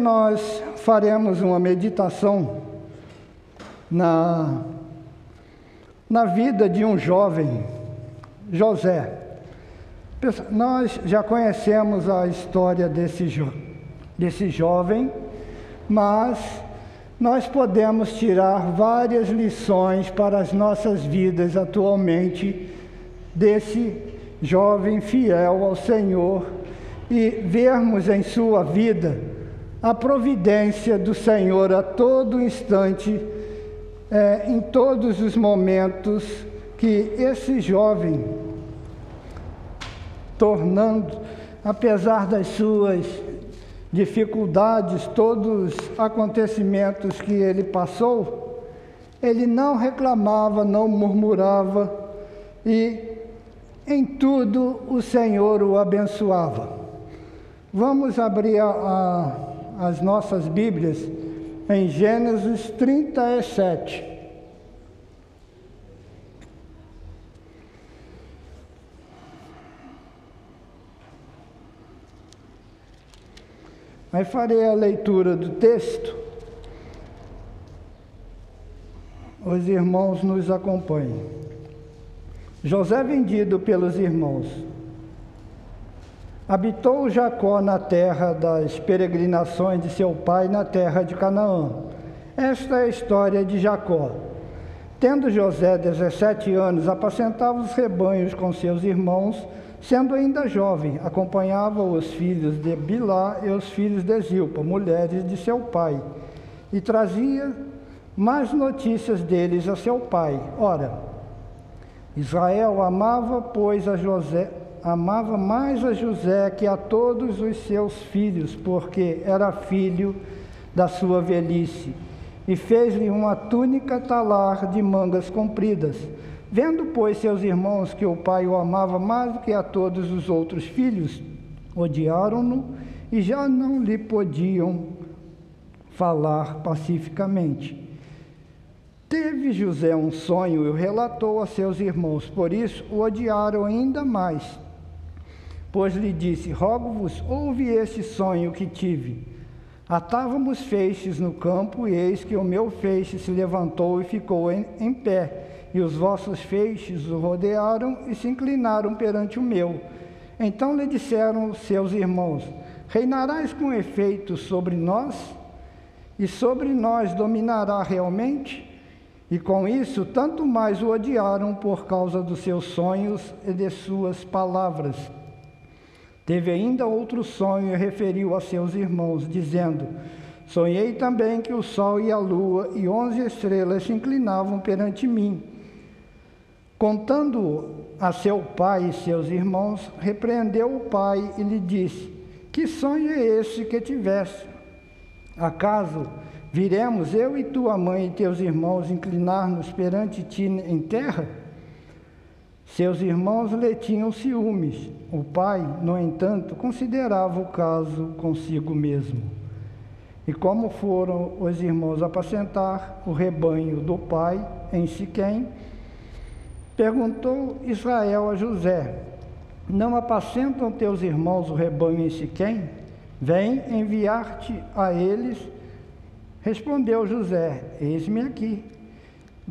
Nós faremos uma meditação na, na vida de um jovem, José. Nós já conhecemos a história desse, jo, desse jovem, mas nós podemos tirar várias lições para as nossas vidas atualmente desse jovem fiel ao Senhor e vermos em sua vida a providência do Senhor a todo instante, é, em todos os momentos que esse jovem, tornando, apesar das suas dificuldades, todos os acontecimentos que ele passou, ele não reclamava, não murmurava e em tudo o Senhor o abençoava. Vamos abrir a, a, as nossas Bíblias em Gênesis 37. Aí farei a leitura do texto. Os irmãos nos acompanhem. José vendido pelos irmãos. Habitou Jacó na terra das peregrinações de seu pai, na terra de Canaã. Esta é a história de Jacó. Tendo José 17 anos, apacentava os rebanhos com seus irmãos Sendo ainda jovem, acompanhava os filhos de Bilá e os filhos de Zilpa, mulheres de seu pai, e trazia mais notícias deles a seu pai. Ora, Israel amava, pois, a José, amava mais a José que a todos os seus filhos, porque era filho da sua velhice, e fez-lhe uma túnica talar de mangas compridas Vendo, pois, seus irmãos que o pai o amava mais do que a todos os outros filhos, odiaram-no e já não lhe podiam falar pacificamente. Teve José um sonho e o relatou a seus irmãos, por isso o odiaram ainda mais. Pois lhe disse: Rogo-vos, ouve este sonho que tive. Atávamos feixes no campo, e eis que o meu feixe se levantou e ficou em, em pé e os vossos feixes o rodearam e se inclinaram perante o meu. Então lhe disseram seus irmãos: Reinarás com efeito sobre nós? E sobre nós dominará realmente? E com isso, tanto mais o odiaram por causa dos seus sonhos e de suas palavras. Teve ainda outro sonho e referiu a seus irmãos, dizendo: Sonhei também que o sol e a lua e onze estrelas se inclinavam perante mim. Contando a seu pai e seus irmãos, repreendeu o pai e lhe disse: Que sonho é esse que tiveste? Acaso viremos eu e tua mãe e teus irmãos inclinar-nos perante ti em terra? Seus irmãos lhe tinham ciúmes. O pai, no entanto, considerava o caso consigo mesmo. E como foram os irmãos apacentar o rebanho do pai em Siquém, Perguntou Israel a José: Não apacentam teus irmãos o rebanho em Siquém? Vem enviar-te a eles. Respondeu José: Eis-me aqui.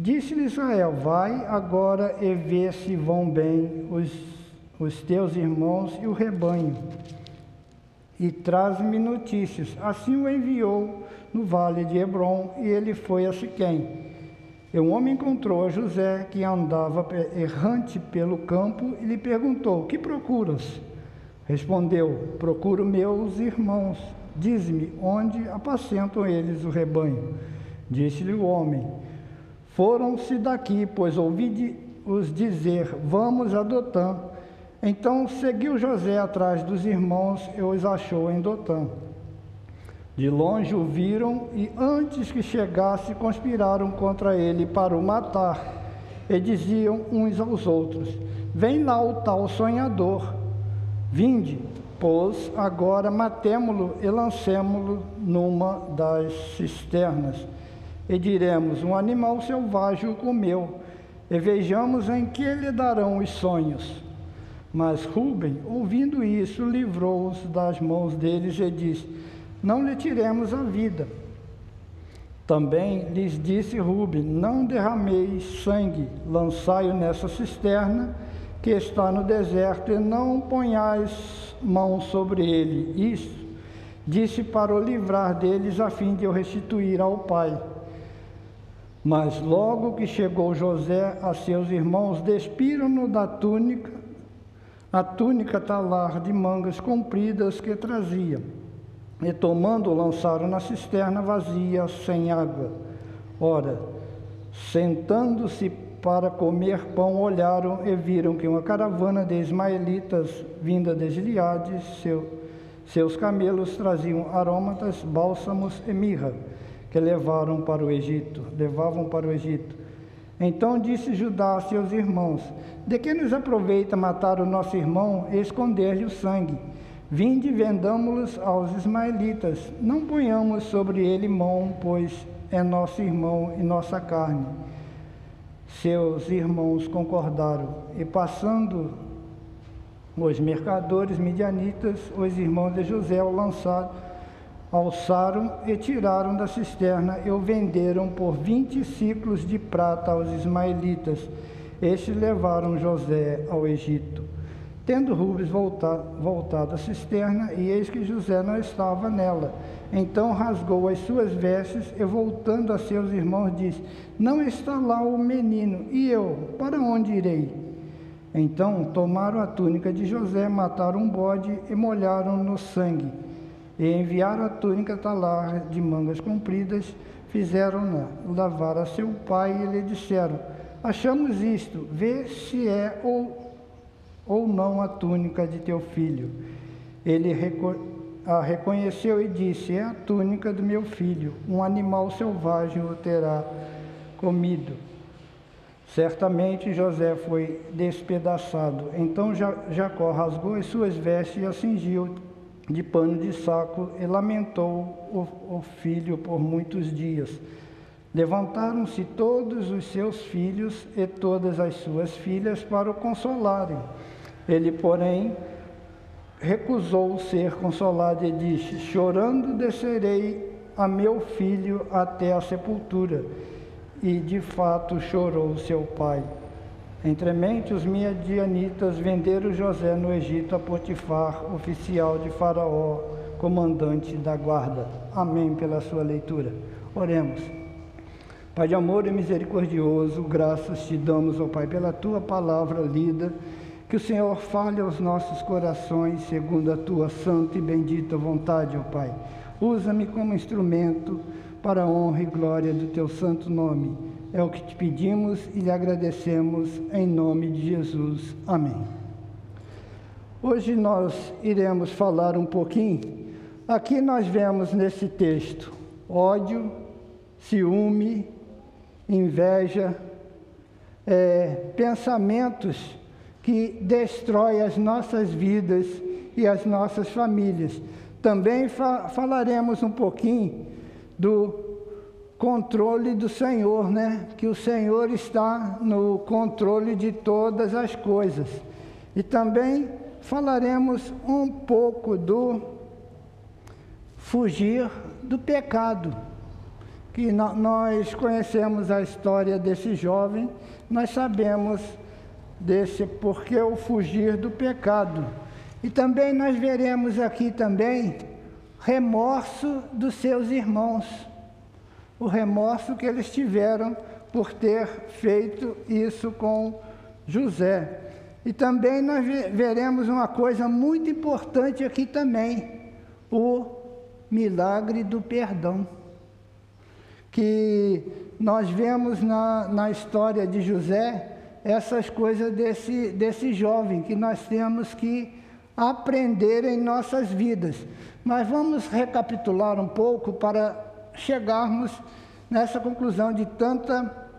Disse-lhe Israel: Vai agora e vê se vão bem os, os teus irmãos e o rebanho. E traz-me notícias. Assim o enviou no vale de Hebron e ele foi a Siquém. E um homem encontrou a José, que andava errante pelo campo, e lhe perguntou: Que procuras? Respondeu: Procuro meus irmãos. Diz-me, onde apacentam eles o rebanho? Disse-lhe o homem: Foram-se daqui, pois ouvi-os dizer: Vamos a Dotã. Então seguiu José atrás dos irmãos e os achou em Dotã. De longe o viram e, antes que chegasse, conspiraram contra ele para o matar. E diziam uns aos outros: Vem lá o tal sonhador. Vinde, pois agora matemo-lo e lancemo-lo numa das cisternas. E diremos: Um animal selvagem o comeu, e vejamos em que lhe darão os sonhos. Mas Rubem, ouvindo isso, livrou-os das mãos deles e disse: não lhe tiremos a vida. Também lhes disse Rube: Não derrameis sangue, lançai-o nessa cisterna que está no deserto, e não ponhais mão sobre ele. Isso disse para o livrar deles, a fim de o restituir ao pai. Mas logo que chegou José a seus irmãos, despiram-no da túnica, a túnica talar de mangas compridas que trazia e tomando lançaram na cisterna vazia, sem água. Ora, sentando-se para comer pão, olharam e viram que uma caravana de ismaelitas vinda de Gileade, seu, seus camelos traziam aromatas, bálsamos e mirra, que levaram para o Egito, levavam para o Egito. Então disse Judá a seus irmãos: De que nos aproveita matar o nosso irmão e esconder-lhe o sangue? Vinde e vendamo-los aos ismaelitas, não ponhamos sobre ele mão, pois é nosso irmão e nossa carne. Seus irmãos concordaram, e passando os mercadores midianitas, os irmãos de José o lançaram, alçaram e tiraram da cisterna e o venderam por vinte ciclos de prata aos ismaelitas. Estes levaram José ao Egito. Tendo Rubens voltado, voltado à cisterna, e eis que José não estava nela. Então rasgou as suas vestes e, voltando a seus irmãos, disse: Não está lá o menino, e eu, para onde irei? Então tomaram a túnica de José, mataram um bode e molharam no sangue. E enviaram a túnica talar de mangas compridas, fizeram-na lavar a seu pai e lhe disseram: Achamos isto, vê se é ou ou não a túnica de teu filho? Ele a reconheceu e disse: É a túnica do meu filho, um animal selvagem o terá comido. Certamente José foi despedaçado. Então Jacó rasgou as suas vestes e a cingiu de pano de saco e lamentou o, o filho por muitos dias. Levantaram-se todos os seus filhos e todas as suas filhas para o consolarem. Ele, porém, recusou ser consolado e disse: Chorando descerei a meu filho até a sepultura. E de fato chorou seu pai. Entremente, os miadianitas venderam José no Egito a Potifar, oficial de Faraó, comandante da guarda. Amém pela sua leitura. Oremos. Pai de amor e misericordioso, graças te damos, ó Pai, pela tua palavra lida que o Senhor fale aos nossos corações segundo a tua santa e bendita vontade, ó Pai. Usa-me como instrumento para a honra e glória do teu santo nome. É o que te pedimos e lhe agradecemos em nome de Jesus. Amém. Hoje nós iremos falar um pouquinho. Aqui nós vemos nesse texto ódio, ciúme, inveja, é, pensamentos que destrói as nossas vidas e as nossas famílias. Também fa falaremos um pouquinho do controle do Senhor, né? Que o Senhor está no controle de todas as coisas. E também falaremos um pouco do fugir do pecado. Que nós conhecemos a história desse jovem, nós sabemos desse porque o fugir do pecado. E também nós veremos aqui também remorso dos seus irmãos, o remorso que eles tiveram por ter feito isso com José. E também nós veremos uma coisa muito importante aqui também, o milagre do perdão. Que nós vemos na, na história de José, essas coisas desse, desse jovem que nós temos que aprender em nossas vidas. Mas vamos recapitular um pouco para chegarmos nessa conclusão de tanta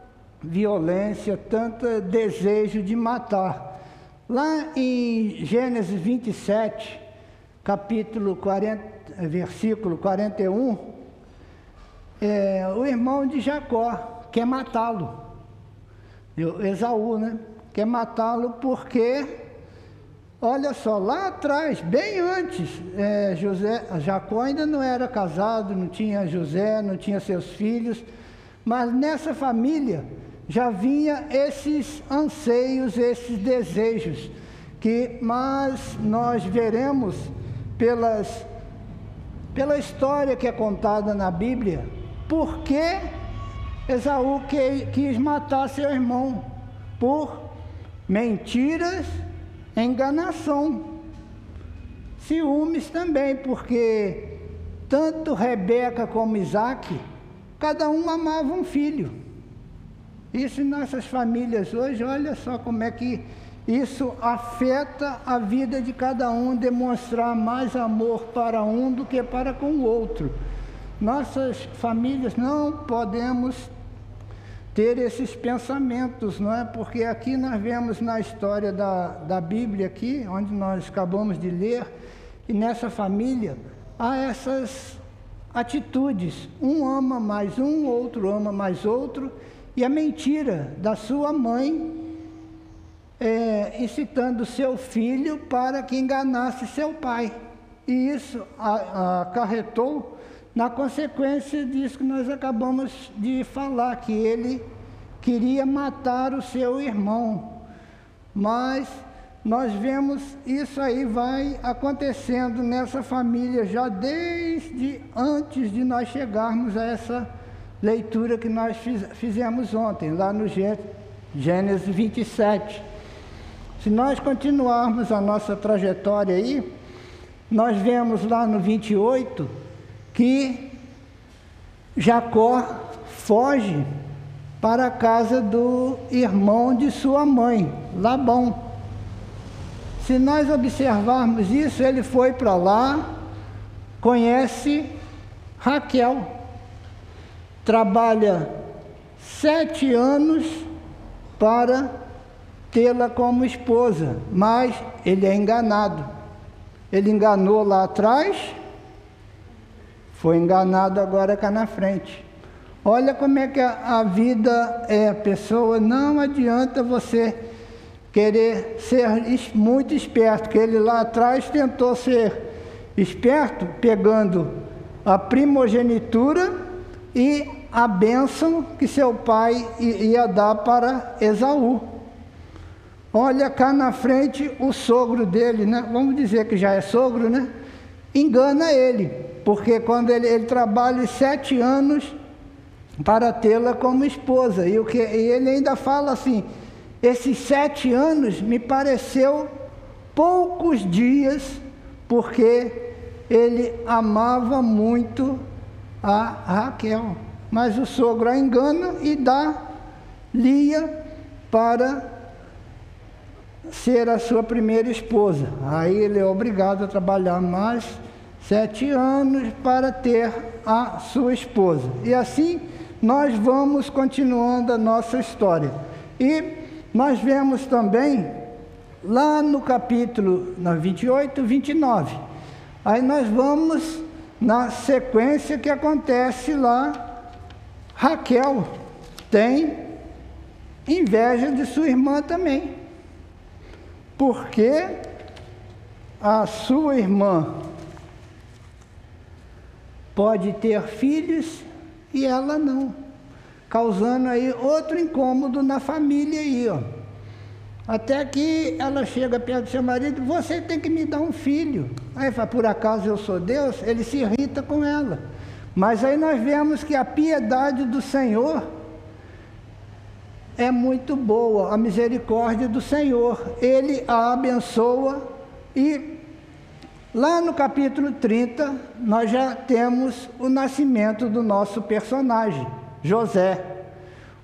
violência, tanto desejo de matar. Lá em Gênesis 27, capítulo 40, versículo 41, é, o irmão de Jacó quer matá-lo. Esaú, né? Quer matá-lo porque Olha só, lá atrás, bem antes, é, José, Jacó ainda não era casado, não tinha José, não tinha seus filhos, mas nessa família já vinha esses anseios, esses desejos, que mas nós veremos pelas, pela história que é contada na Bíblia, por que Esaú quis matar seu irmão? Por mentiras enganação. Ciúmes também, porque tanto Rebeca como Isaac, cada um amava um filho. Isso em nossas famílias hoje, olha só como é que isso afeta a vida de cada um, demonstrar mais amor para um do que para com o outro. Nossas famílias não podemos ter esses pensamentos, não é? Porque aqui nós vemos na história da, da Bíblia aqui, onde nós acabamos de ler, e nessa família há essas atitudes. Um ama mais um, outro ama mais outro, e a mentira da sua mãe é, incitando seu filho para que enganasse seu pai. E isso acarretou na consequência disso que nós acabamos de falar, que ele queria matar o seu irmão. Mas nós vemos isso aí vai acontecendo nessa família já desde antes de nós chegarmos a essa leitura que nós fizemos ontem, lá no Gênesis 27. Se nós continuarmos a nossa trajetória aí, nós vemos lá no 28 que Jacó foge para a casa do irmão de sua mãe, Labão. Se nós observarmos isso, ele foi para lá, conhece Raquel, trabalha sete anos para tê-la como esposa, mas ele é enganado. Ele enganou lá atrás, foi enganado agora cá na frente. Olha como é que a, a vida é, a pessoa não adianta você querer ser muito esperto, que ele lá atrás tentou ser esperto, pegando a primogenitura e a bênção que seu pai ia dar para Esaú. Olha cá na frente o sogro dele, né? Vamos dizer que já é sogro, né? Engana ele porque quando ele, ele trabalha sete anos para tê-la como esposa, e, o que, e ele ainda fala assim: esses sete anos me pareceu poucos dias, porque ele amava muito a Raquel. Mas o sogro a engana e dá Lia para ser a sua primeira esposa. Aí ele é obrigado a trabalhar mais sete anos para ter a sua esposa. E assim nós vamos continuando a nossa história. E nós vemos também lá no capítulo na 28, 29. Aí nós vamos na sequência que acontece lá. Raquel tem inveja de sua irmã também. Porque a sua irmã pode ter filhos e ela não, causando aí outro incômodo na família aí, ó. Até que ela chega perto do seu marido, você tem que me dar um filho. Aí fala, por acaso eu sou Deus? Ele se irrita com ela. Mas aí nós vemos que a piedade do Senhor é muito boa, a misericórdia do Senhor. Ele a abençoa e Lá no capítulo 30, nós já temos o nascimento do nosso personagem, José,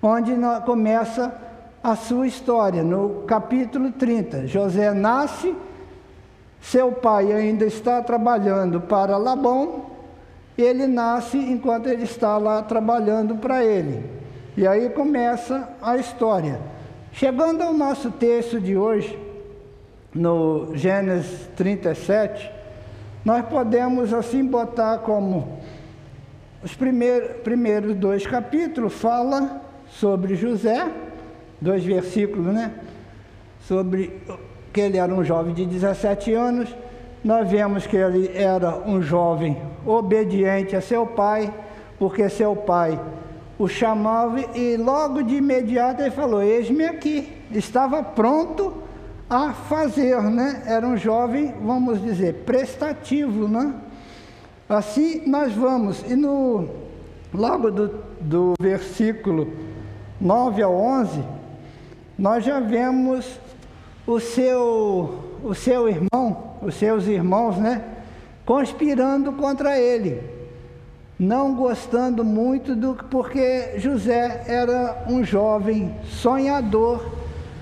onde começa a sua história. No capítulo 30, José nasce, seu pai ainda está trabalhando para Labão, ele nasce enquanto ele está lá trabalhando para ele. E aí começa a história. Chegando ao nosso texto de hoje, no Gênesis 37, nós podemos assim botar como os primeiros, primeiros dois capítulos fala sobre José, dois versículos, né? Sobre que ele era um jovem de 17 anos, nós vemos que ele era um jovem obediente a seu pai, porque seu pai o chamava e logo de imediato ele falou: Eis-me aqui. Estava pronto a fazer, né? Era um jovem, vamos dizer, prestativo, né? Assim nós vamos, e no logo do, do versículo 9 ao 11, nós já vemos o seu, o seu irmão, os seus irmãos, né? Conspirando contra ele, não gostando muito do porque José era um jovem sonhador,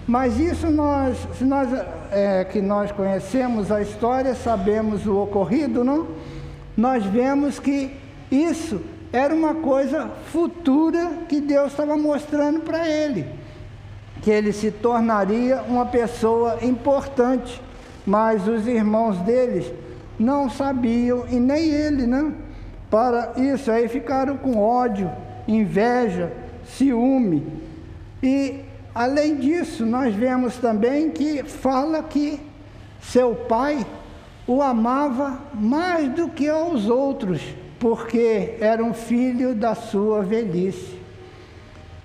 mas isso nós, se nós é, que nós conhecemos a história, sabemos o ocorrido, não? Nós vemos que isso era uma coisa futura que Deus estava mostrando para ele, que ele se tornaria uma pessoa importante, mas os irmãos deles não sabiam, e nem ele, né? Para isso, aí ficaram com ódio, inveja, ciúme. E, além disso, nós vemos também que fala que seu pai o amava mais do que aos outros, porque era um filho da sua velhice,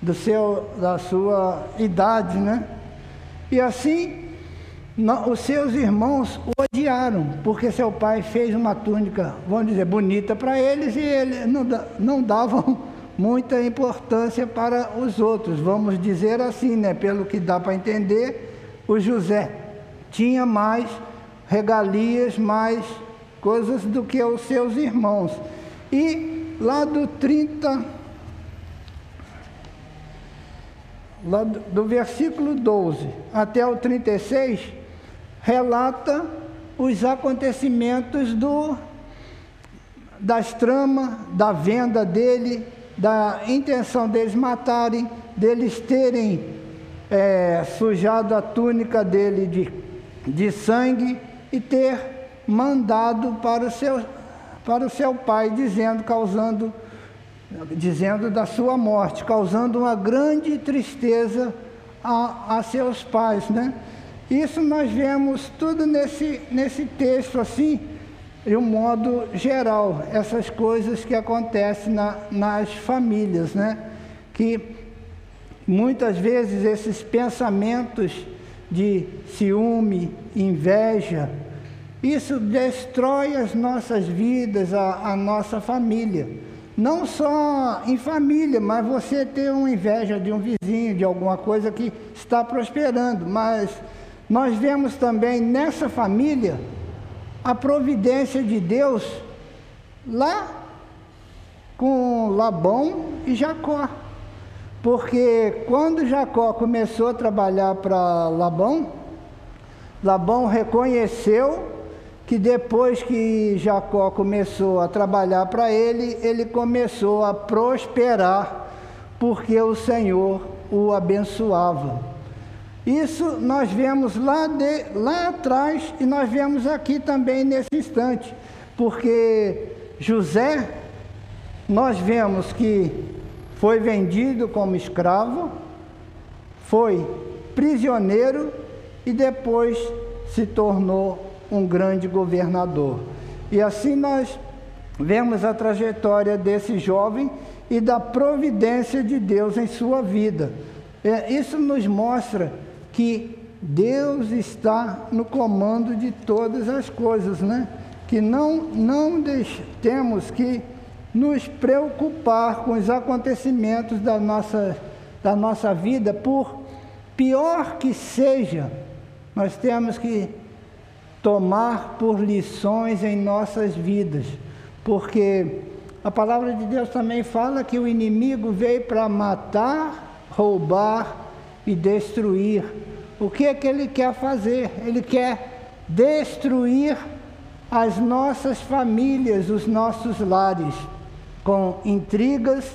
do seu, da sua idade, né? E assim, os seus irmãos o odiaram, porque seu pai fez uma túnica, vamos dizer, bonita para eles e eles não, não davam muita importância para os outros, vamos dizer assim, né? Pelo que dá para entender, o José tinha mais regalias, mais coisas do que os seus irmãos. E lá do 30, lá do, do versículo 12 até o 36, relata os acontecimentos do, das tramas, da venda dele, da intenção deles matarem, deles terem é, sujado a túnica dele de, de sangue e ter mandado para o seu para o seu pai, dizendo, causando, dizendo da sua morte, causando uma grande tristeza a, a seus pais, né? Isso nós vemos tudo nesse, nesse texto assim, de um modo geral, essas coisas que acontecem na, nas famílias, né? Que muitas vezes esses pensamentos de ciúme, inveja, isso destrói as nossas vidas, a, a, nossa família. Não só em família, mas você ter uma inveja de um vizinho, de alguma coisa que está prosperando. Mas nós vemos também nessa família a providência de Deus lá com Labão e Jacó. Porque quando Jacó começou a trabalhar para Labão, Labão reconheceu que depois que Jacó começou a trabalhar para ele, ele começou a prosperar, porque o Senhor o abençoava. Isso nós vemos lá, de, lá atrás e nós vemos aqui também nesse instante, porque José, nós vemos que foi vendido como escravo, foi prisioneiro e depois se tornou um grande governador. E assim nós vemos a trajetória desse jovem e da providência de Deus em sua vida. É, isso nos mostra que Deus está no comando de todas as coisas, né? Que não, não temos que nos preocupar com os acontecimentos da nossa, da nossa vida, por pior que seja, nós temos que tomar por lições em nossas vidas, porque a palavra de Deus também fala que o inimigo veio para matar, roubar e destruir. O que é que ele quer fazer? Ele quer destruir as nossas famílias, os nossos lares, com intrigas,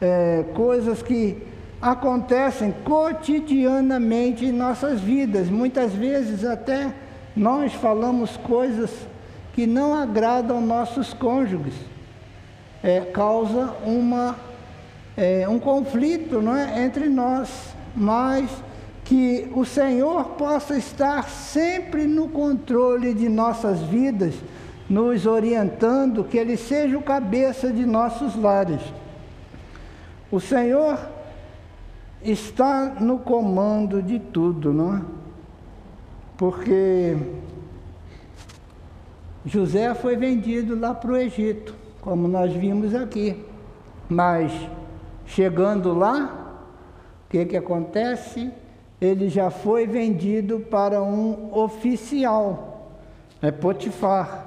é, coisas que acontecem cotidianamente em nossas vidas, muitas vezes até nós falamos coisas que não agradam nossos cônjuges, é, causa uma, é, um conflito não é, entre nós, mas que o Senhor possa estar sempre no controle de nossas vidas, nos orientando, que Ele seja o cabeça de nossos lares. O Senhor está no comando de tudo, não é? Porque José foi vendido lá para o Egito, como nós vimos aqui. Mas chegando lá, que, que acontece? Ele já foi vendido para um oficial, é Potifar.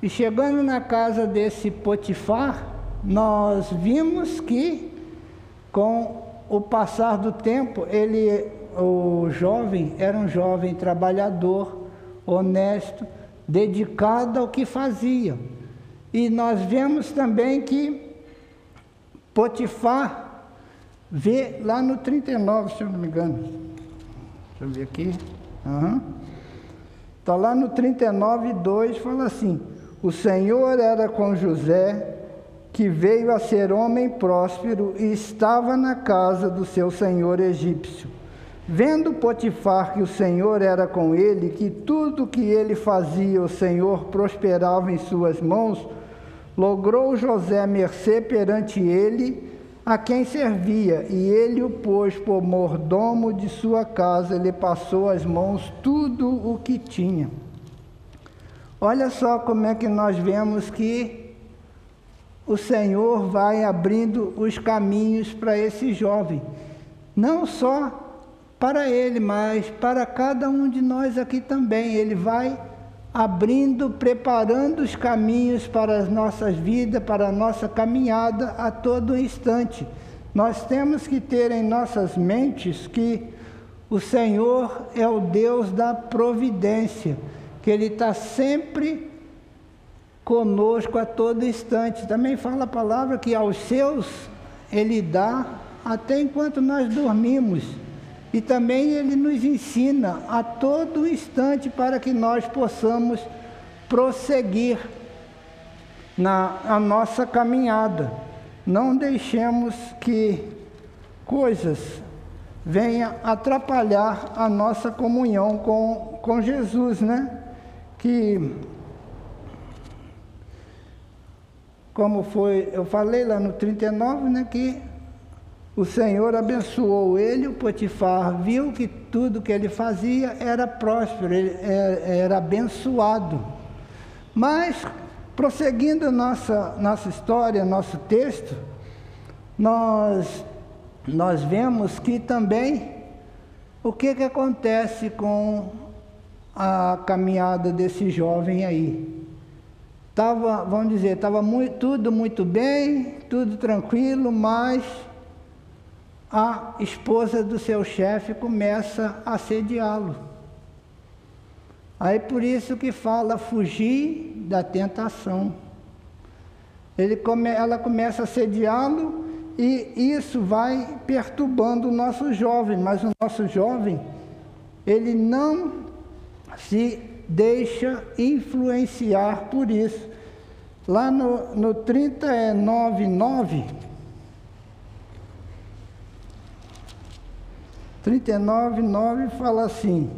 E chegando na casa desse Potifar, nós vimos que com o passar do tempo, ele, o jovem, era um jovem trabalhador, honesto, dedicado ao que fazia. E nós vemos também que Potifar vê lá no 39, se eu não me engano. Deixa eu ver aqui. Está uhum. lá no 39, 2, fala assim: O Senhor era com José, que veio a ser homem próspero e estava na casa do seu senhor egípcio. Vendo Potifar que o Senhor era com ele, que tudo que ele fazia o Senhor prosperava em suas mãos, logrou José mercê perante ele, a quem servia, e ele o pôs por mordomo de sua casa, ele passou às mãos tudo o que tinha. Olha só como é que nós vemos que o Senhor vai abrindo os caminhos para esse jovem, não só para ele, mas para cada um de nós aqui também. Ele vai abrindo, preparando os caminhos para as nossas vidas, para a nossa caminhada a todo instante. Nós temos que ter em nossas mentes que o Senhor é o Deus da providência, que Ele está sempre conosco a todo instante. Também fala a palavra que aos seus Ele dá até enquanto nós dormimos. E também ele nos ensina a todo instante para que nós possamos prosseguir na a nossa caminhada. Não deixemos que coisas venham atrapalhar a nossa comunhão com, com Jesus, né? Que, como foi, eu falei lá no 39, né? Que o Senhor abençoou ele, o Potifar viu que tudo que ele fazia era próspero, ele é, era abençoado. Mas, prosseguindo nossa, nossa história, nosso texto, nós, nós vemos que também o que, que acontece com a caminhada desse jovem aí. Tava, vamos dizer, estava tudo muito bem, tudo tranquilo, mas a esposa do seu chefe começa a assediá-lo. Aí por isso que fala fugir da tentação. Come, ela começa a assediá-lo e isso vai perturbando o nosso jovem, mas o nosso jovem, ele não se deixa influenciar por isso. Lá no, no 39, 39, 9 fala assim: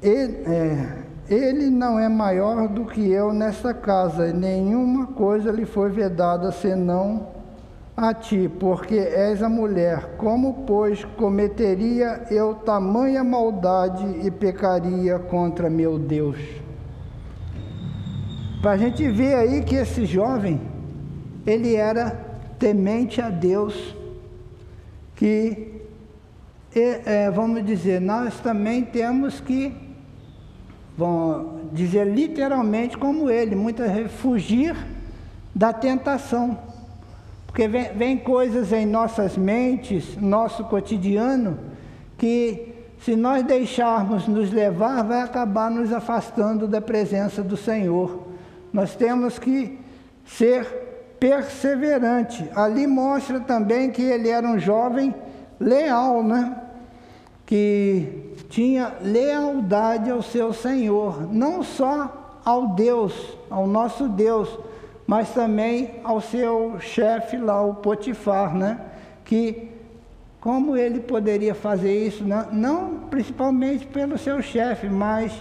ele, é, ele não é maior do que eu nesta casa, e nenhuma coisa lhe foi vedada senão a ti, porque és a mulher. Como, pois, cometeria eu tamanha maldade e pecaria contra meu Deus? Para a gente ver aí que esse jovem, ele era temente a Deus que, é, vamos dizer, nós também temos que, vamos dizer literalmente como ele, muitas vezes fugir da tentação. Porque vem, vem coisas em nossas mentes, nosso cotidiano, que se nós deixarmos nos levar, vai acabar nos afastando da presença do Senhor. Nós temos que ser perseverante. Ali mostra também que ele era um jovem leal, né? Que tinha lealdade ao seu Senhor, não só ao Deus, ao nosso Deus, mas também ao seu chefe lá, o Potifar, né? Que como ele poderia fazer isso? Não, não principalmente pelo seu chefe, mas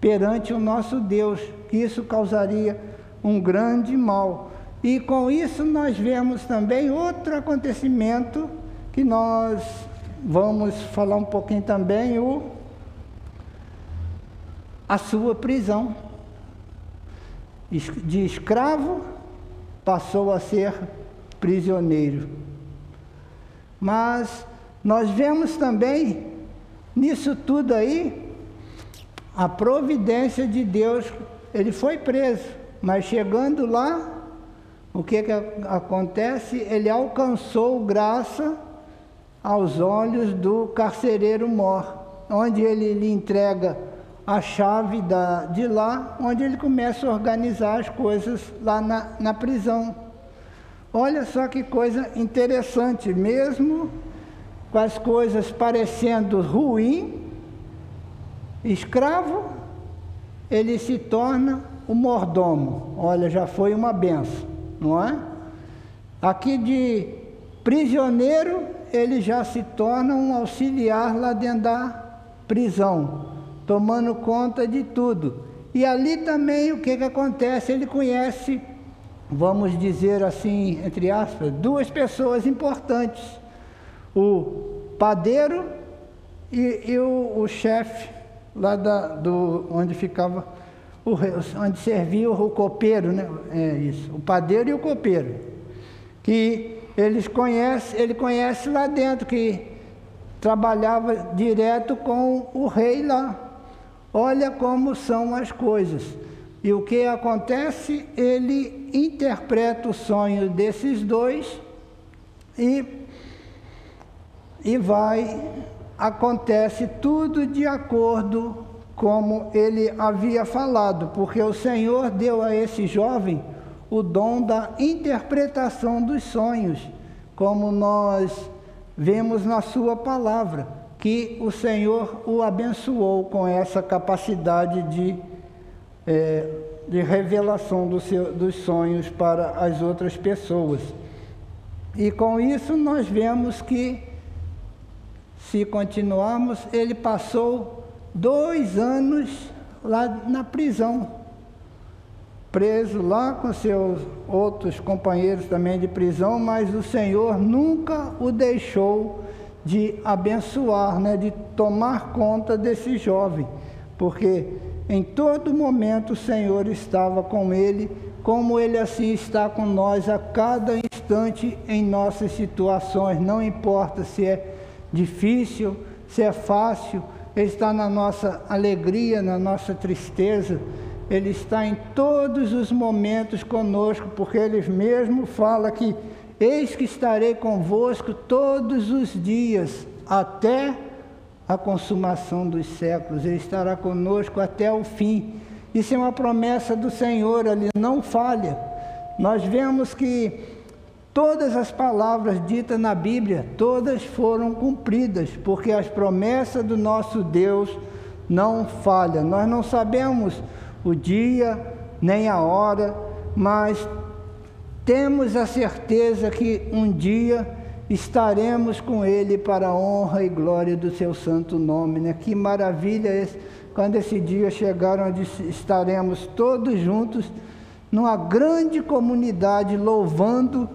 perante o nosso Deus, que isso causaria um grande mal. E com isso nós vemos também outro acontecimento que nós vamos falar um pouquinho também, o, a sua prisão. De escravo passou a ser prisioneiro. Mas nós vemos também nisso tudo aí a providência de Deus. Ele foi preso, mas chegando lá, o que, que acontece? Ele alcançou graça aos olhos do carcereiro mor, onde ele lhe entrega a chave da, de lá, onde ele começa a organizar as coisas lá na, na prisão. Olha só que coisa interessante, mesmo com as coisas parecendo ruim, escravo, ele se torna o mordomo. Olha, já foi uma benção, não é? Aqui de prisioneiro, ele já se torna um auxiliar lá dentro da prisão, tomando conta de tudo. E ali também o que, que acontece? Ele conhece vamos dizer assim, entre aspas, duas pessoas importantes: o padeiro e, e o, o chefe lá da, do, onde ficava, o, onde servia o copeiro, né? É isso, o padeiro e o copeiro, que eles conhecem, ele conhece lá dentro que trabalhava direto com o rei lá. Olha como são as coisas. E o que acontece? Ele interpreta o sonho desses dois e, e vai, acontece tudo de acordo como ele havia falado, porque o Senhor deu a esse jovem o dom da interpretação dos sonhos, como nós vemos na sua palavra, que o Senhor o abençoou com essa capacidade de é, de revelação do seu, dos sonhos para as outras pessoas. E com isso nós vemos que, se continuarmos, ele passou dois anos lá na prisão, preso lá com seus outros companheiros também de prisão, mas o Senhor nunca o deixou de abençoar, né, de tomar conta desse jovem, porque em todo momento o Senhor estava com ele, como ele assim está com nós a cada instante em nossas situações, não importa se é difícil, se é fácil, ele está na nossa alegria, na nossa tristeza, ele está em todos os momentos conosco, porque ele mesmo fala que eis que estarei convosco todos os dias até a consumação dos séculos, Ele estará conosco até o fim. Isso é uma promessa do Senhor, Ele não falha. Nós vemos que todas as palavras ditas na Bíblia, todas foram cumpridas, porque as promessas do nosso Deus não falham. Nós não sabemos o dia nem a hora, mas temos a certeza que um dia estaremos com Ele para a honra e glória do Seu santo nome. Né? Que maravilha esse, quando esse dia chegar, onde estaremos todos juntos, numa grande comunidade, louvando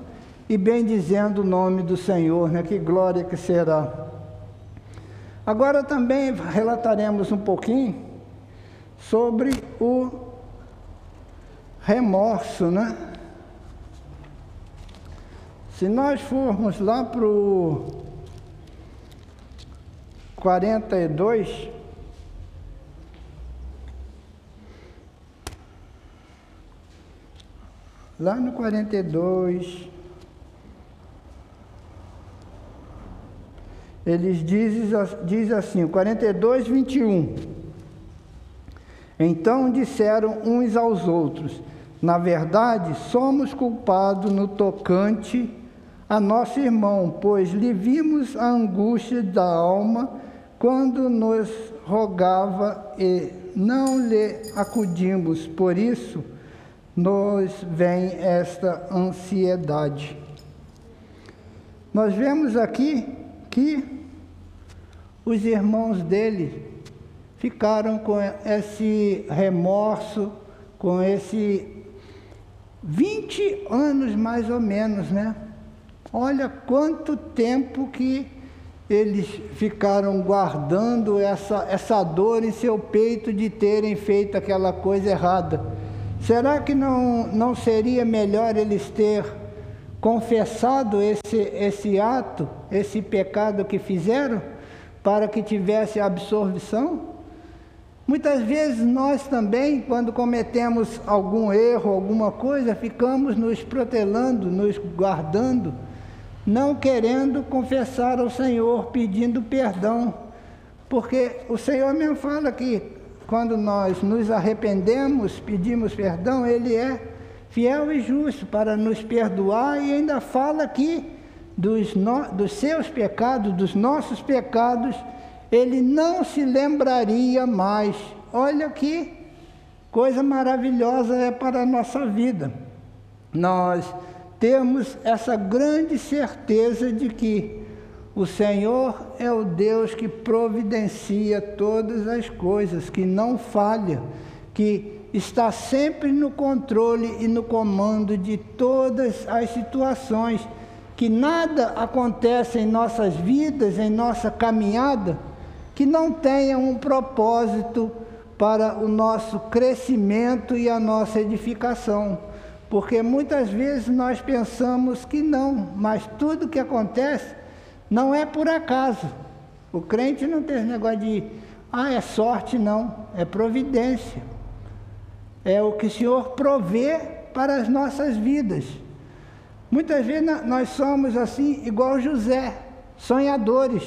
e bendizendo o nome do Senhor. Né? Que glória que será. Agora também relataremos um pouquinho sobre o remorso, né? Se nós formos lá para o 42, lá no 42, eles dizem diz assim, 42, 21. Então disseram uns aos outros: Na verdade, somos culpados no tocante a nosso irmão, pois lhe vimos a angústia da alma quando nos rogava e não lhe acudimos, por isso nos vem esta ansiedade. Nós vemos aqui que os irmãos dele ficaram com esse remorso, com esse 20 anos mais ou menos, né? Olha quanto tempo que eles ficaram guardando essa, essa dor em seu peito de terem feito aquela coisa errada. Será que não, não seria melhor eles ter confessado esse, esse ato, esse pecado que fizeram, para que tivesse absorção? Muitas vezes nós também, quando cometemos algum erro, alguma coisa, ficamos nos protelando, nos guardando, não querendo confessar ao Senhor, pedindo perdão. Porque o Senhor mesmo fala que quando nós nos arrependemos, pedimos perdão, Ele é fiel e justo para nos perdoar e ainda fala aqui dos, no, dos seus pecados, dos nossos pecados, ele não se lembraria mais. Olha que coisa maravilhosa é para a nossa vida. Nós temos essa grande certeza de que o Senhor é o Deus que providencia todas as coisas, que não falha, que está sempre no controle e no comando de todas as situações, que nada acontece em nossas vidas, em nossa caminhada, que não tenha um propósito para o nosso crescimento e a nossa edificação. Porque muitas vezes nós pensamos que não, mas tudo que acontece não é por acaso. O crente não tem esse negócio de, ah, é sorte, não, é providência. É o que o Senhor provê para as nossas vidas. Muitas vezes nós somos assim, igual José, sonhadores.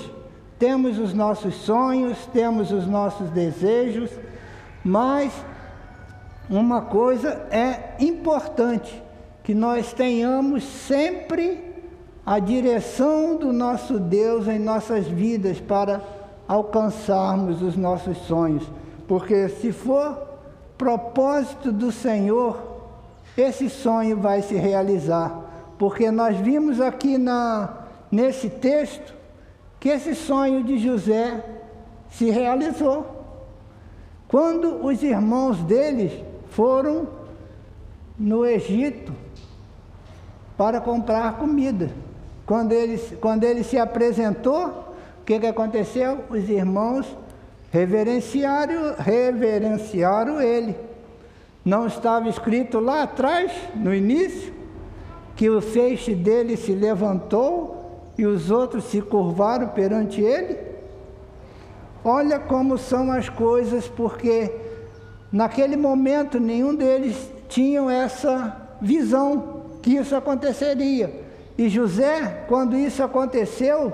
Temos os nossos sonhos, temos os nossos desejos, mas uma coisa é importante, que nós tenhamos sempre a direção do nosso Deus em nossas vidas para alcançarmos os nossos sonhos. Porque se for propósito do Senhor, esse sonho vai se realizar. Porque nós vimos aqui na, nesse texto que esse sonho de José se realizou. Quando os irmãos deles foram no Egito para comprar comida. Quando ele, quando ele se apresentou, o que, que aconteceu? Os irmãos reverenciaram, reverenciaram ele. Não estava escrito lá atrás, no início, que o feixe dele se levantou e os outros se curvaram perante ele? Olha como são as coisas, porque naquele momento nenhum deles tinham essa visão que isso aconteceria. E José, quando isso aconteceu,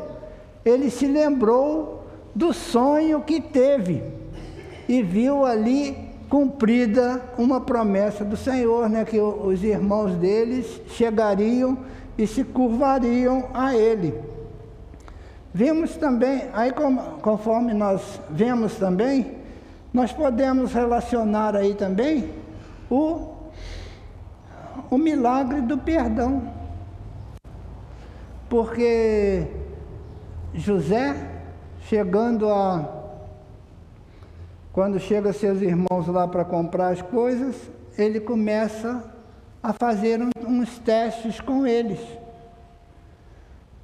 ele se lembrou do sonho que teve e viu ali cumprida uma promessa do Senhor, né, que os irmãos deles chegariam e se curvariam a ele. Vimos também, aí conforme nós vemos também, nós podemos relacionar aí também o, o milagre do perdão porque José, chegando a. Quando chega seus irmãos lá para comprar as coisas, ele começa a fazer uns testes com eles,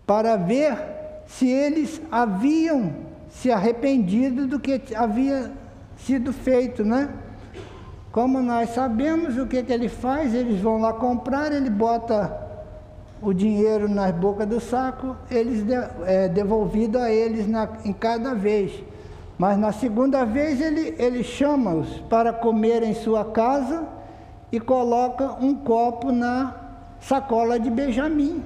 para ver se eles haviam se arrependido do que havia sido feito, né? Como nós sabemos o que, que ele faz, eles vão lá comprar, ele bota o dinheiro na boca do saco, eles de, é, devolvido a eles na, em cada vez. Mas na segunda vez ele, ele chama-os para comer em sua casa e coloca um copo na sacola de Benjamim.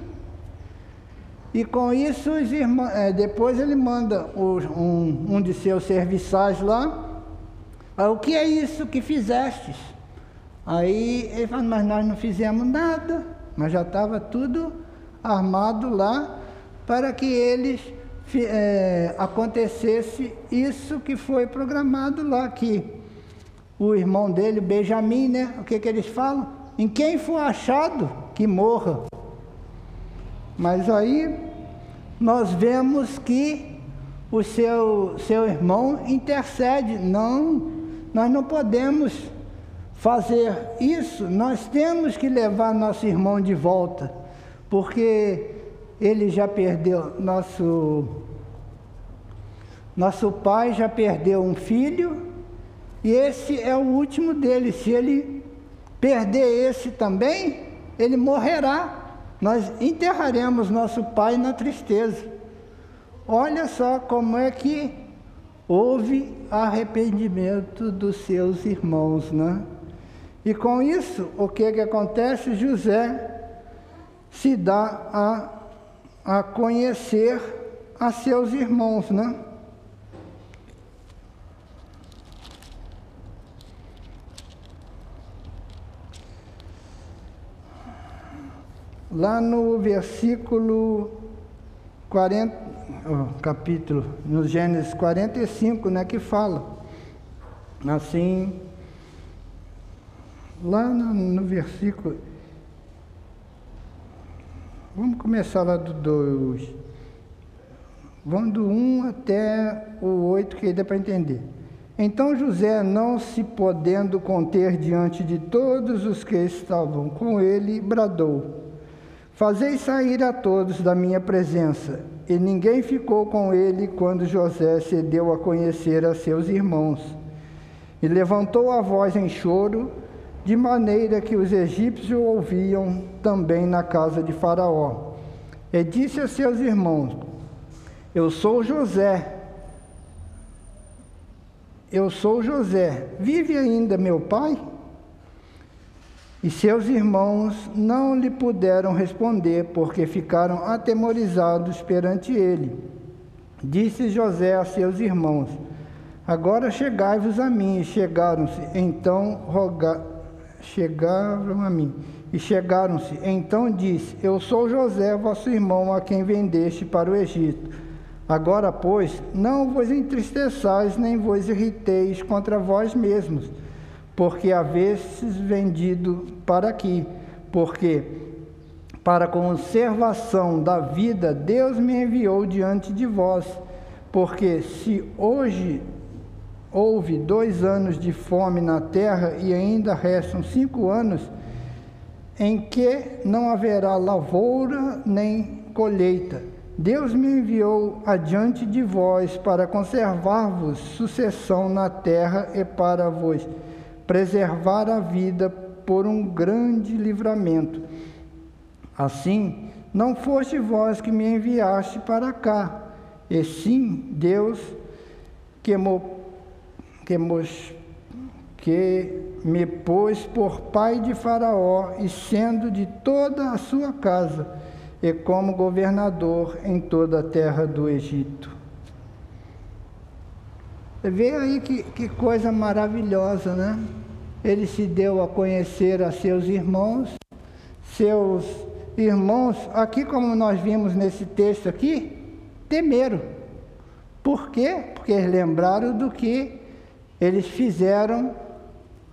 E com isso os irmãos, é, depois ele manda um, um de seus serviçais lá, o que é isso que fizestes? Aí ele fala, mas nós não fizemos nada mas já estava tudo armado lá para que eles é, acontecesse isso que foi programado lá, que o irmão dele, Benjamim, né? O que, que eles falam? Em quem for achado, que morra. Mas aí nós vemos que o seu, seu irmão intercede. Não, nós não podemos fazer isso, nós temos que levar nosso irmão de volta, porque ele já perdeu, nosso, nosso pai já perdeu um filho, e esse é o último dele. Se ele perder esse também, ele morrerá. Nós enterraremos nosso pai na tristeza. Olha só como é que houve arrependimento dos seus irmãos, né? E com isso, o que que acontece? José se dá a, a conhecer a seus irmãos, né? Lá no versículo 40, oh, capítulo, no Gênesis 45, né, que fala assim, lá no, no versículo, vamos começar lá do 2, vamos do 1 até o 8, que aí dá para entender. Então José, não se podendo conter diante de todos os que estavam com ele, bradou: Fazei sair a todos da minha presença. E ninguém ficou com ele quando José se deu a conhecer a seus irmãos. E levantou a voz em choro, de maneira que os egípcios ouviam também na casa de Faraó. E disse a seus irmãos: Eu sou José. Eu sou José. Vive ainda meu pai? E seus irmãos não lhe puderam responder, porque ficaram atemorizados perante ele. Disse José a seus irmãos: Agora chegai-vos a mim. E chegaram-se, então roga... chegaram a mim. E chegaram-se, então disse: Eu sou José, vosso irmão, a quem vendeste para o Egito. Agora, pois, não vos entristeçais, nem vos irriteis contra vós mesmos porque havestes vendido para aqui, porque para conservação da vida Deus me enviou diante de vós, porque se hoje houve dois anos de fome na terra e ainda restam cinco anos, em que não haverá lavoura nem colheita. Deus me enviou adiante de vós para conservar-vos sucessão na terra e para vos preservar a vida por um grande livramento. Assim, não foste vós que me enviaste para cá, e sim Deus que, mo, que, mos, que me pôs por pai de Faraó e sendo de toda a sua casa, e como governador em toda a terra do Egito. Vê aí que, que coisa maravilhosa, né? Ele se deu a conhecer a seus irmãos, seus irmãos, aqui como nós vimos nesse texto aqui, temeram. Por quê? Porque eles lembraram do que eles fizeram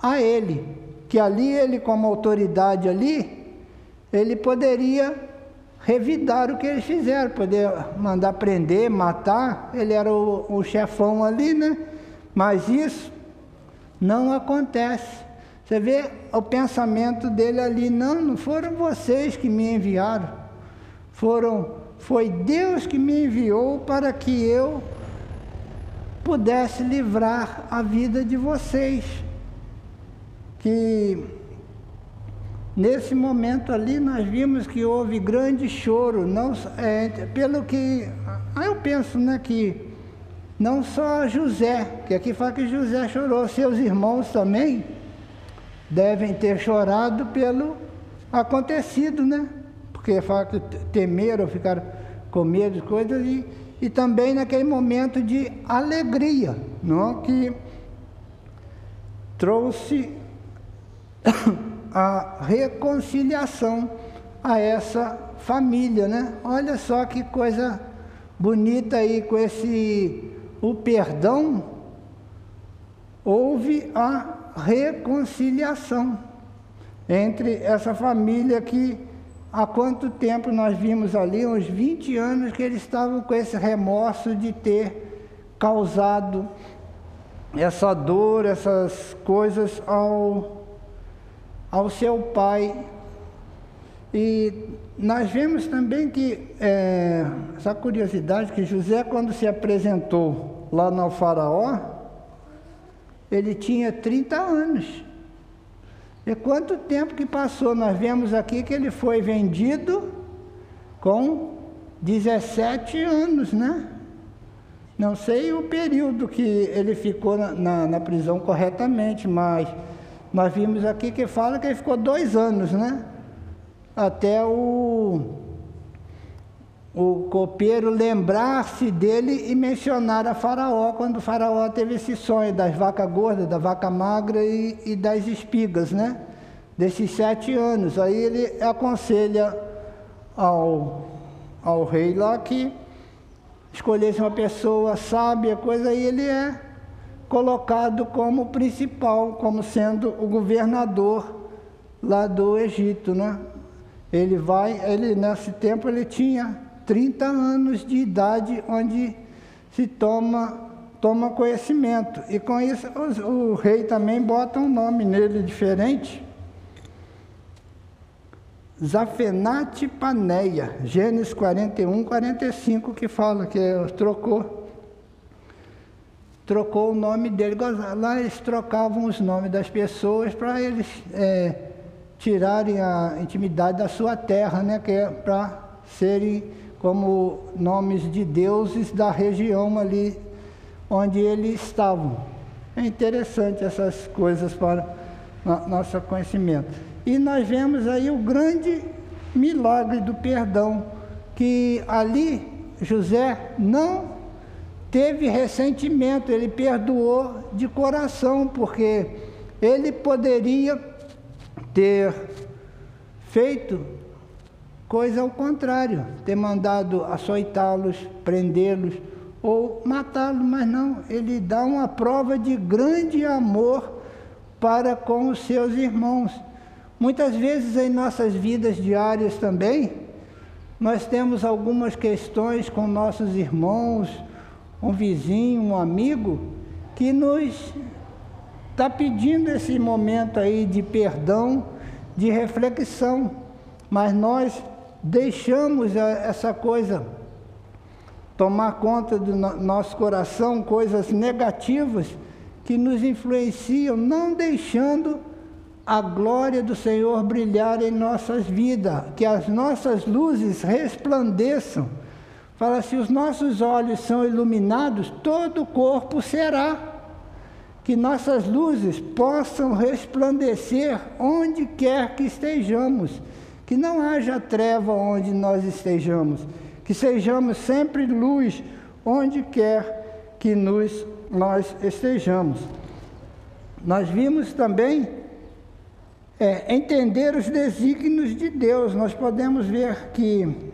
a ele, que ali ele como autoridade ali, ele poderia revidar o que eles fizeram, poder mandar prender, matar, ele era o, o chefão ali, né? Mas isso não acontece. Você vê o pensamento dele ali, não, não foram vocês que me enviaram. Foram, foi Deus que me enviou para que eu pudesse livrar a vida de vocês. Que Nesse momento ali nós vimos que houve grande choro, não, é, pelo que aí eu penso né, que não só José, que aqui fala que José chorou, seus irmãos também devem ter chorado pelo acontecido, né? Porque fala que temeram, ficaram com medo de coisas e, e também naquele momento de alegria, não? que trouxe a reconciliação a essa família, né? Olha só que coisa bonita aí com esse o perdão houve a reconciliação entre essa família que há quanto tempo nós vimos ali, uns 20 anos, que eles estavam com esse remorso de ter causado essa dor, essas coisas ao, ao seu pai. E nós vemos também que, é, essa curiosidade, que José, quando se apresentou lá no Faraó, ele tinha 30 anos. E quanto tempo que passou? Nós vemos aqui que ele foi vendido com 17 anos, né? Não sei o período que ele ficou na, na, na, prisão corretamente, mas nós vimos aqui que fala que ele ficou dois anos, né? Até o, o copeiro lembrar-se dele e mencionar a Faraó, quando Faraó teve esse sonho das vacas gordas, da vaca magra e, e das espigas, né? Desses sete anos. Aí ele aconselha ao, ao rei lá que escolhesse uma pessoa sábia, coisa, aí ele é colocado como principal, como sendo o governador lá do Egito, né? Ele vai, ele nesse tempo ele tinha 30 anos de idade, onde se toma toma conhecimento. E com isso o, rei também bota um nome nele diferente, Zafenate Paneia, Gênesis 41, 45, que fala que trocou, trocou o nome dele. Lá eles trocavam os nomes das pessoas para eles é, tirarem a intimidade da sua terra, né, que é para serem como nomes de deuses da região ali onde eles estavam. É interessante essas coisas para nosso conhecimento. E nós vemos aí o grande milagre do perdão, que ali José não teve ressentimento, ele perdoou de coração, porque ele poderia ter feito coisa ao contrário, ter mandado açoitá-los, prendê-los ou matá-los, mas não, ele dá uma prova de grande amor para com os seus irmãos. Muitas vezes em nossas vidas diárias também, nós temos algumas questões com nossos irmãos, um vizinho, um amigo, que nos está pedindo esse momento aí de perdão, de reflexão, mas nós deixamos essa coisa tomar conta do nosso coração, coisas negativas que nos influenciam, não deixando a glória do Senhor brilhar em nossas vidas, que as nossas luzes resplandeçam. Fala, se os nossos olhos são iluminados, todo o corpo será. Que nossas luzes possam resplandecer onde quer que estejamos. Que não haja treva onde nós estejamos. Que sejamos sempre luz onde quer que nos, nós estejamos. Nós vimos também é, entender os desígnios de Deus. Nós podemos ver que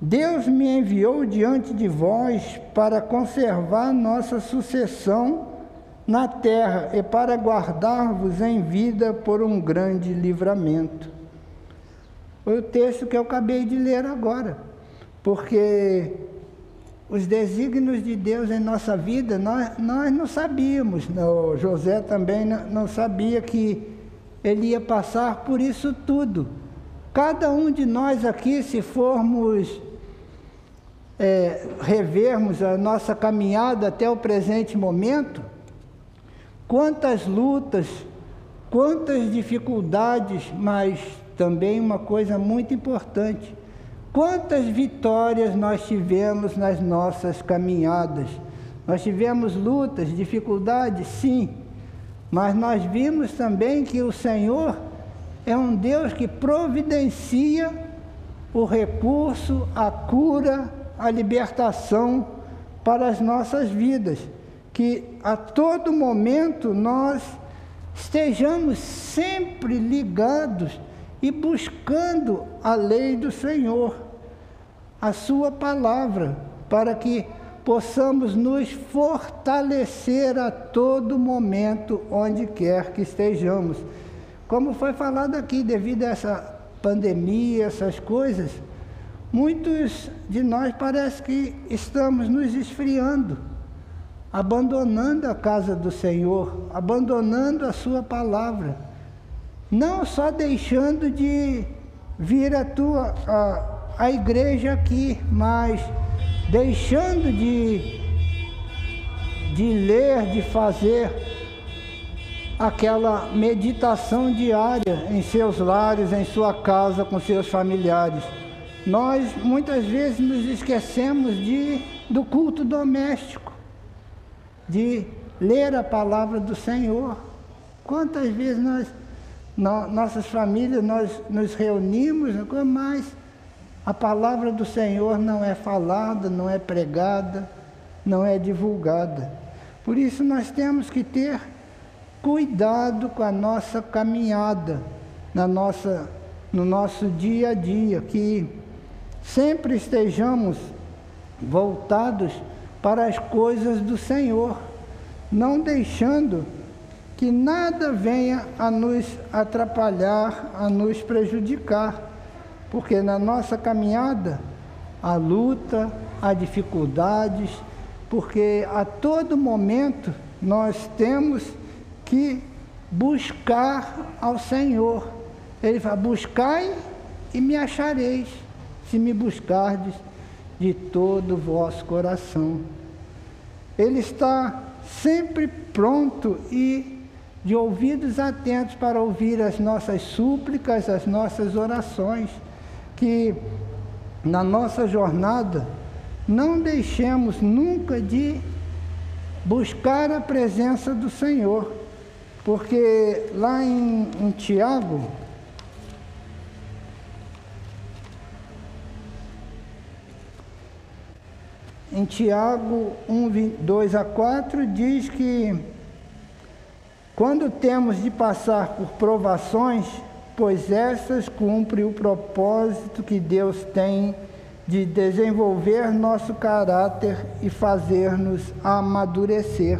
Deus me enviou diante de vós para conservar nossa sucessão na terra e para guardar-vos em vida por um grande livramento. Foi o texto que eu acabei de ler agora, porque os desígnios de Deus em nossa vida, nós, nós não sabíamos, o José também não, não sabia que ele ia passar por isso tudo. Cada um de nós aqui, se formos é, revermos a nossa caminhada até o presente momento, quantas lutas, quantas dificuldades, mas também uma coisa muito importante, quantas vitórias nós tivemos nas nossas caminhadas. Nós tivemos lutas, dificuldades, sim, mas nós vimos também que o Senhor é um Deus que providencia o recurso, a cura, a libertação para as nossas vidas. Que a todo momento nós estejamos sempre ligados e buscando a lei do Senhor, a Sua palavra, para que possamos nos fortalecer a todo momento, onde quer que estejamos. Como foi falado aqui, devido a essa pandemia, essas coisas, muitos de nós parece que estamos nos esfriando, abandonando a casa do Senhor, abandonando a sua palavra, não só deixando de vir a tua a, a igreja aqui, mas deixando de de ler, de fazer aquela meditação diária em seus lares, em sua casa, com seus familiares. Nós muitas vezes nos esquecemos de, do culto doméstico, de ler a palavra do Senhor. Quantas vezes nós, nossas famílias, nós nos reunimos, mas a palavra do Senhor não é falada, não é pregada, não é divulgada. Por isso nós temos que ter cuidado com a nossa caminhada, na nossa, no nosso dia a dia, que sempre estejamos voltados para as coisas do Senhor, não deixando que nada venha a nos atrapalhar, a nos prejudicar, porque na nossa caminhada há luta, há dificuldades, porque a todo momento nós temos que buscar ao Senhor. Ele fala: Buscai e me achareis, se me buscardes de todo o vosso coração. Ele está sempre pronto e de ouvidos atentos para ouvir as nossas súplicas, as nossas orações, que na nossa jornada não deixemos nunca de buscar a presença do Senhor, porque lá em, em Tiago, em Tiago 1, 2 a 4, diz que quando temos de passar por provações, pois essas cumprem o propósito que Deus tem de desenvolver nosso caráter e fazer-nos amadurecer.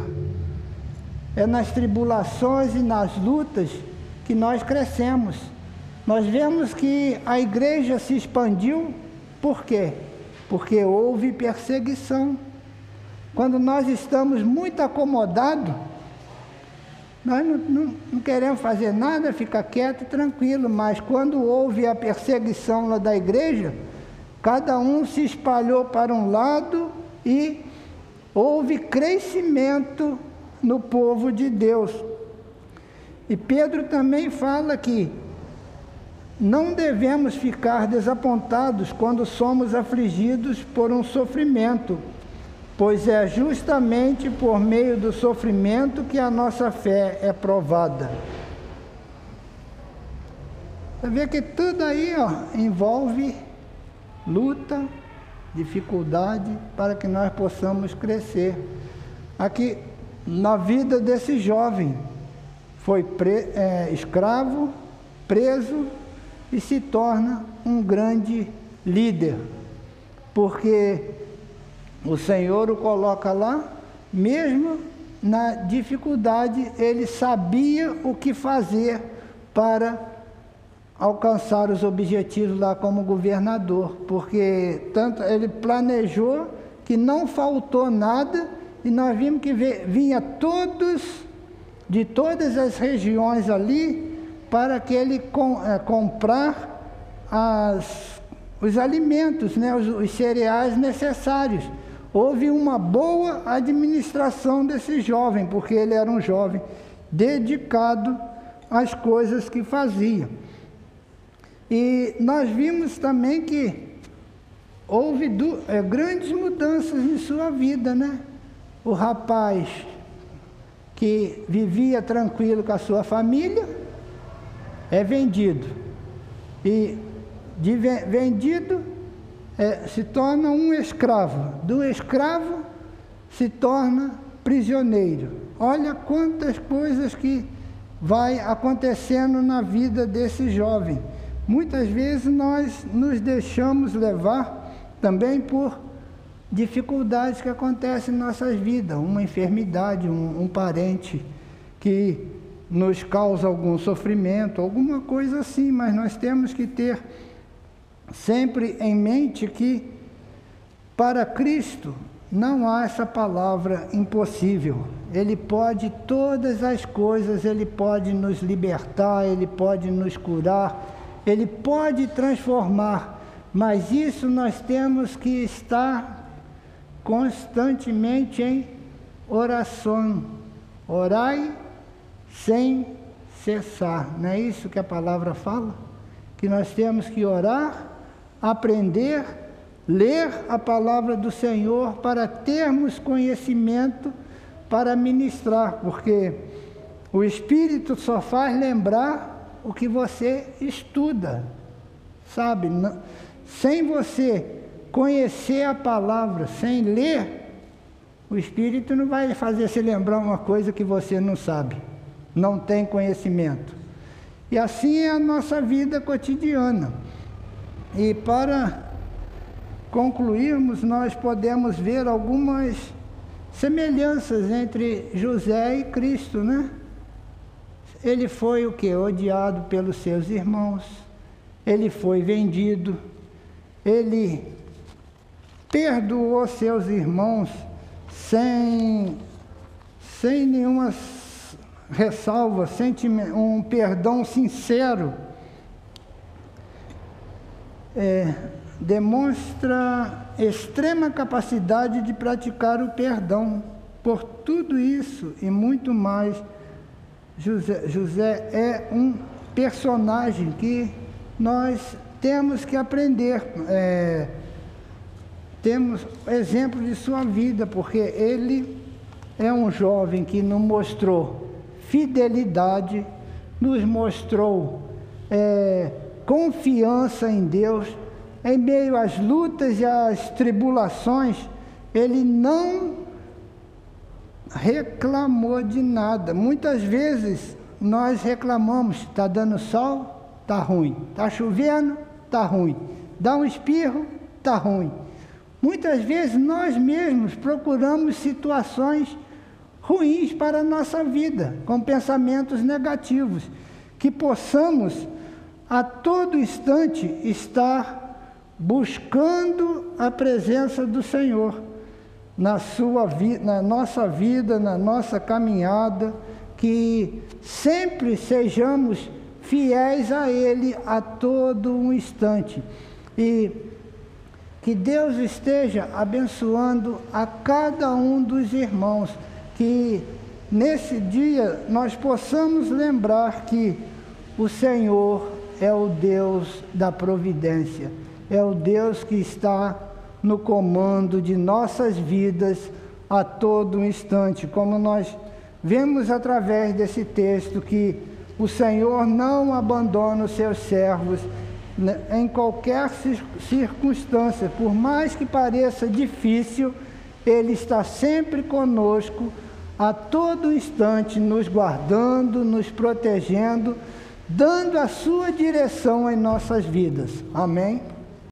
É nas tribulações e nas lutas que nós crescemos. Nós vemos que a igreja se expandiu, por quê? Porque houve perseguição. Quando nós estamos muito acomodados, nós não, não, não, queremos fazer nada, ficar quieto, tranquilo, mas quando houve a perseguição lá da igreja, Cada um se espalhou para um lado e houve crescimento no povo de Deus. E Pedro também fala que não devemos ficar desapontados quando somos afligidos por um sofrimento, pois é justamente por meio do sofrimento que a nossa fé é provada. Você vê que tudo aí ó, envolve luta, dificuldade para que nós possamos crescer. Aqui, na vida desse jovem, foi pre, é, escravo, preso e se torna um grande líder, porque o Senhor o coloca lá, mesmo na dificuldade, ele sabia o que fazer para alcançar os objetivos lá como governador, porque tanto ele planejou que não faltou nada e nós vimos que vinha todos de todas as regiões ali para que ele com, é, comprar as, os alimentos, né, os, os cereais necessários. Houve uma boa administração desse jovem, porque ele era um jovem dedicado às coisas que fazia. E nós vimos também que houve do, é, grandes mudanças em sua vida, né? O rapaz que vivia tranquilo com a sua família é vendido. E de vendido é, se torna um escravo. Do escravo se torna prisioneiro. Olha quantas coisas que vai acontecendo na vida desse jovem. Muitas vezes nós nos deixamos levar também por dificuldades que acontecem em nossas vidas, uma enfermidade, um, um parente que nos causa algum sofrimento, alguma coisa assim, mas nós temos que ter sempre em mente que para Cristo não há essa palavra impossível. Ele pode todas as coisas, ele pode nos libertar, ele pode nos curar, ele pode transformar, mas isso nós temos que estar constantemente em oração. Orai sem cessar. Não é isso que a palavra fala? Que nós temos que orar, aprender, ler a palavra do Senhor para termos conhecimento para ministrar, porque o Espírito só faz lembrar o que você estuda, sabe? Sem você conhecer a palavra, sem ler, o Espírito não vai fazer você lembrar uma coisa que você não sabe não tem conhecimento. E assim é a nossa vida cotidiana. E para concluirmos, nós podemos ver algumas semelhanças entre José e Cristo, né? Ele foi o que? Odiado pelos seus irmãos, ele foi vendido, ele perdoou seus irmãos sem, sem nenhuma ressalva, um perdão sincero, é, demonstra extrema capacidade de praticar o perdão. Por tudo isso e muito mais, José, José é um personagem que nós temos que aprender. É, temos exemplo de sua vida, porque ele é um jovem que não mostrou fidelidade, nos mostrou é, confiança em Deus, em meio às lutas e às tribulações, ele não reclamou de nada. Muitas vezes nós reclamamos: está dando sol, está ruim, está chovendo, está ruim, dá um espirro, está ruim. Muitas vezes nós mesmos procuramos situações ruins para a nossa vida, com pensamentos negativos, que possamos a todo instante estar buscando a presença do Senhor na sua na nossa vida, na nossa caminhada, que sempre sejamos fiéis a ele a todo um instante. E que Deus esteja abençoando a cada um dos irmãos que nesse dia nós possamos lembrar que o Senhor é o Deus da providência, é o Deus que está no comando de nossas vidas a todo instante, como nós vemos através desse texto que o Senhor não abandona os seus servos né, em qualquer circunstância, por mais que pareça difícil, Ele está sempre conosco a todo instante nos guardando, nos protegendo, dando a sua direção em nossas vidas. Amém?